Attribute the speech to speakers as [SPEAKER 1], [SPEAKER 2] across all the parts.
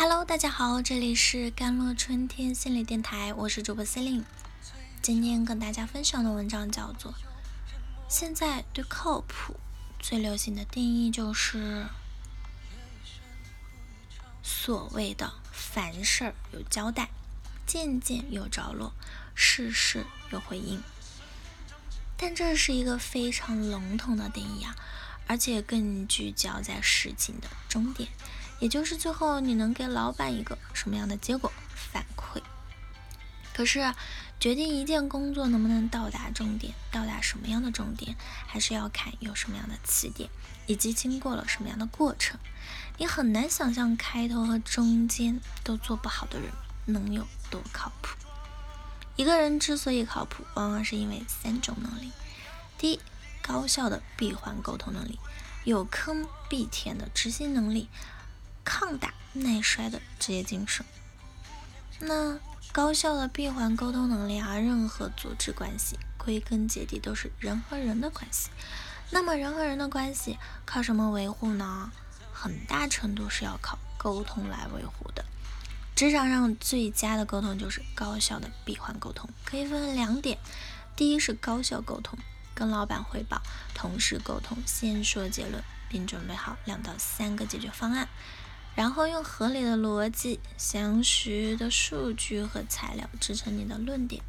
[SPEAKER 1] Hello，大家好，这里是甘露春天心理电台，我是主播 Celine。今天跟大家分享的文章叫做《现在对靠谱最流行的定义就是所谓的凡事有交代，件件有着落，事事有回应》。但这是一个非常笼统的定义啊，而且更聚焦在事情的终点。也就是最后你能给老板一个什么样的结果反馈？可是决定一件工作能不能到达终点，到达什么样的终点，还是要看有什么样的起点，以及经过了什么样的过程。你很难想象开头和中间都做不好的人能有多靠谱。一个人之所以靠谱，往往是因为三种能力：第一，高效的闭环沟通能力，有坑必填的执行能力。抗打耐摔的职业精神。那高效的闭环沟通能力啊，任何组织关系归根结底都是人和人的关系。那么人和人的关系靠什么维护呢？很大程度是要靠沟通来维护的。职场上最佳的沟通就是高效的闭环沟通，可以分为两点：第一是高效沟通，跟老板汇报；同事沟通，先说结论，并准备好两到三个解决方案。然后用合理的逻辑、详实的数据和材料支撑你的论点。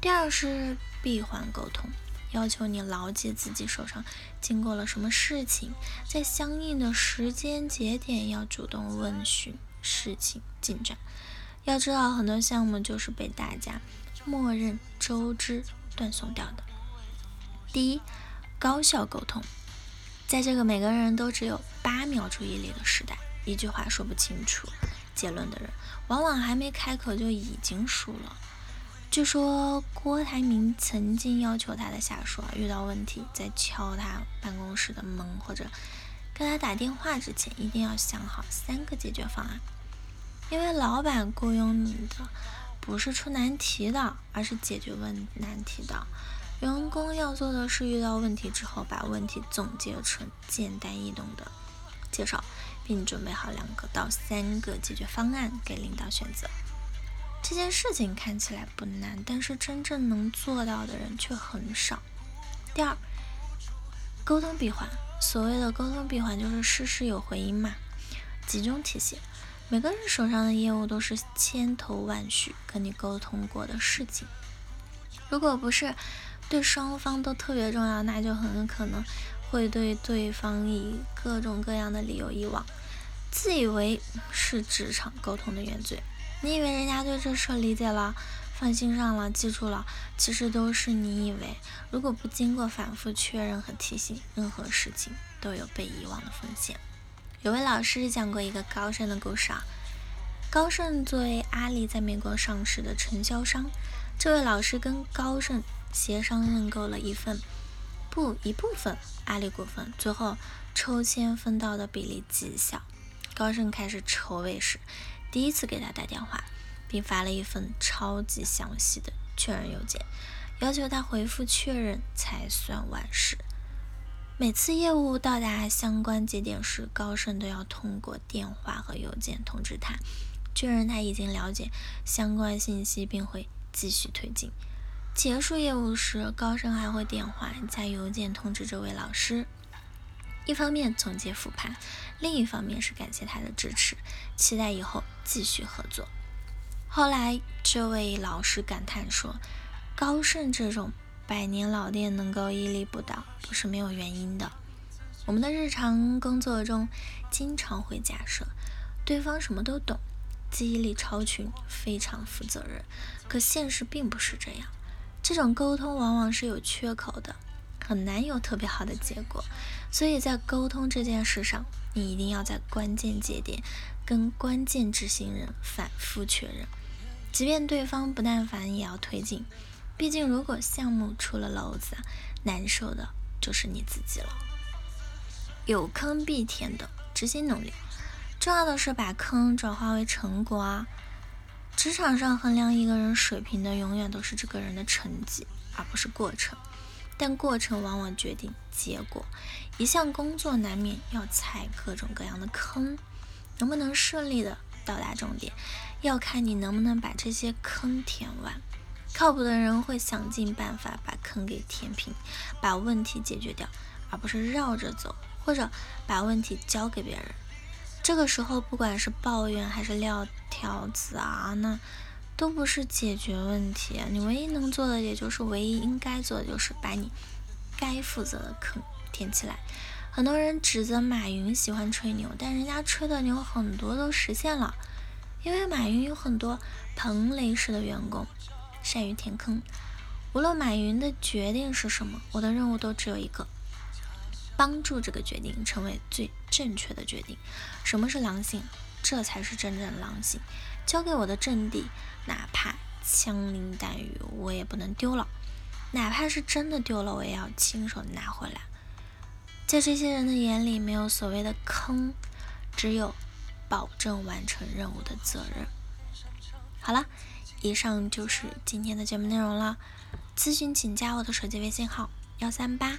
[SPEAKER 1] 第二是闭环沟通，要求你牢记自己手上经过了什么事情，在相应的时间节点要主动问询事情进展。要知道，很多项目就是被大家默认周知断送掉的。第一，高效沟通，在这个每个人都只有八秒注意力的时代。一句话说不清楚结论的人，往往还没开口就已经输了。据说郭台铭曾经要求他的下属啊，遇到问题在敲他办公室的门或者跟他打电话之前，一定要想好三个解决方案。因为老板雇佣你的不是出难题的，而是解决问难题的。员工要做的是遇到问题之后，把问题总结成简单易懂的介绍。并准备好两个到三个解决方案给领导选择。这件事情看起来不难，但是真正能做到的人却很少。第二，沟通闭环。所谓的沟通闭环，就是事事有回音嘛，集中体现。每个人手上的业务都是千头万绪跟你沟通过的事情。如果不是对双方都特别重要，那就很可能。会对对方以各种各样的理由遗忘，自以为是职场沟通的原罪。你以为人家对这事理解了、放心上了、记住了，其实都是你以为。如果不经过反复确认和提醒，任何事情都有被遗忘的风险。有位老师讲过一个高盛的故事啊。高盛作为阿里在美国上市的承销商，这位老师跟高盛协商认购了一份。不一部分阿里股份，最后抽签分到的比例极小。高盛开始筹备时，第一次给他打电话，并发了一份超级详细的确认邮件，要求他回复确认才算完事。每次业务到达相关节点时，高盛都要通过电话和邮件通知他，确认他已经了解相关信息，并会继续推进。结束业务时，高盛还会电话加邮件通知这位老师，一方面总结复盘，另一方面是感谢他的支持，期待以后继续合作。后来，这位老师感叹说：“高盛这种百年老店能够屹立不倒，不是没有原因的。我们的日常工作中，经常会假设对方什么都懂，记忆力超群，非常负责任，可现实并不是这样。”这种沟通往往是有缺口的，很难有特别好的结果。所以在沟通这件事上，你一定要在关键节点跟关键执行人反复确认，即便对方不耐烦，也要推进。毕竟，如果项目出了篓子，难受的就是你自己了。有坑必填的执行能力，重要的是把坑转化为成果啊。职场上衡量一个人水平的，永远都是这个人的成绩，而不是过程。但过程往往决定结果。一项工作难免要踩各种各样的坑，能不能顺利的到达终点，要看你能不能把这些坑填完。靠谱的人会想尽办法把坑给填平，把问题解决掉，而不是绕着走，或者把问题交给别人。这个时候，不管是抱怨还是撂挑子啊，那都不是解决问题。你唯一能做的，也就是唯一应该做的，就是把你该负责的坑填起来。很多人指责马云喜欢吹牛，但人家吹的牛很多都实现了，因为马云有很多彭雷式的员工。善于填坑，无论马云的决定是什么，我的任务都只有一个：帮助这个决定成为最正确的决定。什么是狼性？这才是真正的狼性。交给我的阵地，哪怕枪林弹雨，我也不能丢了；哪怕是真的丢了，我也要亲手拿回来。在这些人的眼里，没有所谓的坑，只有保证完成任务的责任。好了。以上就是今天的节目内容了。咨询请加我的手机微信号：幺三八